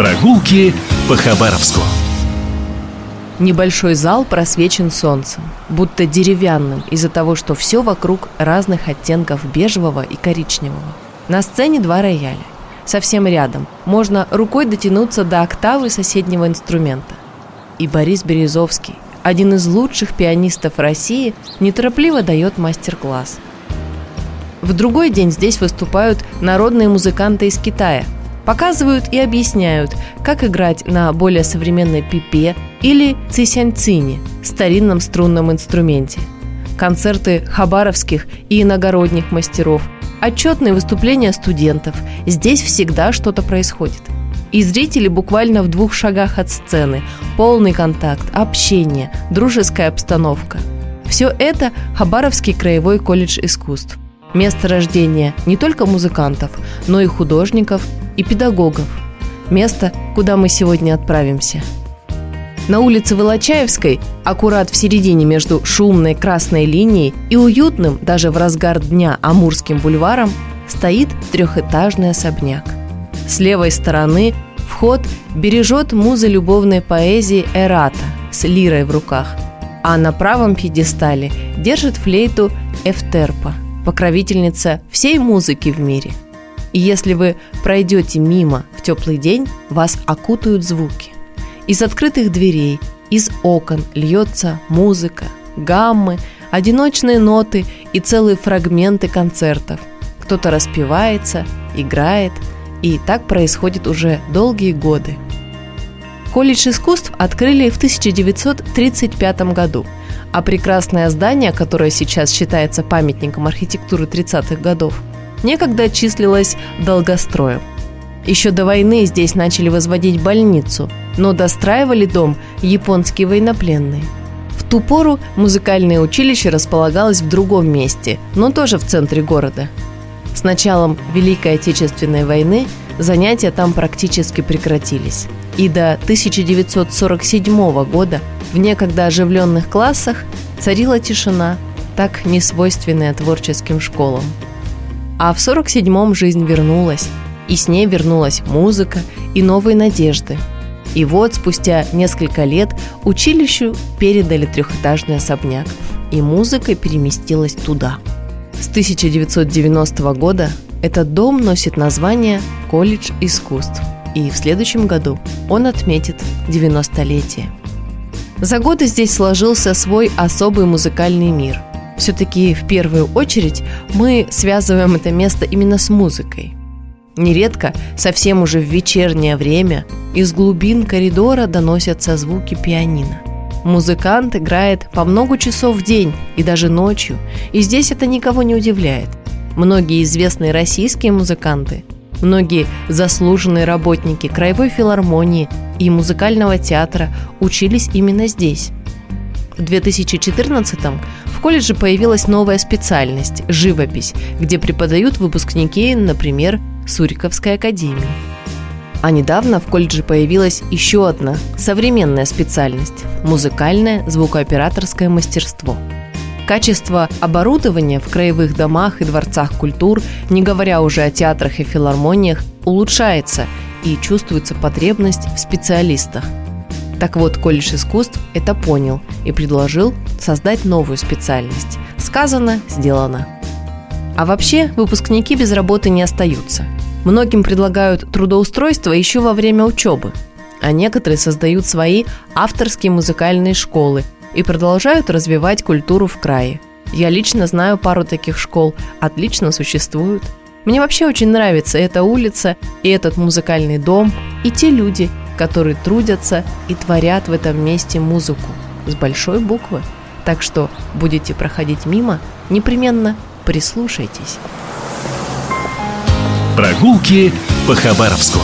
Прогулки по Хабаровску. Небольшой зал просвечен солнцем, будто деревянным из-за того, что все вокруг разных оттенков бежевого и коричневого. На сцене два рояля. Совсем рядом можно рукой дотянуться до октавы соседнего инструмента. И Борис Березовский, один из лучших пианистов России, неторопливо дает мастер-класс. В другой день здесь выступают народные музыканты из Китая – Показывают и объясняют, как играть на более современной пипе или цисянцине, старинном струнном инструменте. Концерты хабаровских и иногородних мастеров, отчетные выступления студентов. Здесь всегда что-то происходит. И зрители буквально в двух шагах от сцены. Полный контакт, общение, дружеская обстановка. Все это Хабаровский краевой колледж искусств. Место рождения не только музыкантов, но и художников, и педагогов. Место, куда мы сегодня отправимся. На улице Волочаевской, аккурат в середине между шумной красной линией и уютным, даже в разгар дня, Амурским бульваром, стоит трехэтажный особняк. С левой стороны вход бережет муза любовной поэзии Эрата с лирой в руках, а на правом пьедестале держит флейту Эфтерпа, покровительница всей музыки в мире – и если вы пройдете мимо в теплый день, вас окутают звуки. Из открытых дверей, из окон льется музыка, гаммы, одиночные ноты и целые фрагменты концертов. Кто-то распевается, играет, и так происходит уже долгие годы. Колледж искусств открыли в 1935 году, а прекрасное здание, которое сейчас считается памятником архитектуры 30-х годов, некогда числилась долгостроем. Еще до войны здесь начали возводить больницу, но достраивали дом японские военнопленные. В ту пору музыкальное училище располагалось в другом месте, но тоже в центре города. С началом Великой Отечественной войны занятия там практически прекратились. И до 1947 года в некогда оживленных классах царила тишина, так несвойственная творческим школам – а в 47-м жизнь вернулась, и с ней вернулась музыка и новые надежды. И вот спустя несколько лет училищу передали трехэтажный особняк, и музыка переместилась туда. С 1990 года этот дом носит название «Колледж искусств», и в следующем году он отметит 90-летие. За годы здесь сложился свой особый музыкальный мир – все-таки в первую очередь мы связываем это место именно с музыкой. Нередко, совсем уже в вечернее время, из глубин коридора доносятся звуки пианино. Музыкант играет по много часов в день и даже ночью, и здесь это никого не удивляет. Многие известные российские музыканты, многие заслуженные работники Краевой филармонии и музыкального театра учились именно здесь. В 2014-м в колледже появилась новая специальность – живопись, где преподают выпускники, например, Суриковской академии. А недавно в колледже появилась еще одна современная специальность – музыкальное звукооператорское мастерство. Качество оборудования в краевых домах и дворцах культур, не говоря уже о театрах и филармониях, улучшается и чувствуется потребность в специалистах – так вот, колледж искусств это понял и предложил создать новую специальность. Сказано, сделано. А вообще, выпускники без работы не остаются. Многим предлагают трудоустройство еще во время учебы, а некоторые создают свои авторские музыкальные школы и продолжают развивать культуру в крае. Я лично знаю пару таких школ, отлично существуют. Мне вообще очень нравится эта улица и этот музыкальный дом, и те люди, которые трудятся и творят в этом месте музыку с большой буквы. Так что будете проходить мимо, непременно прислушайтесь. Прогулки по Хабаровску.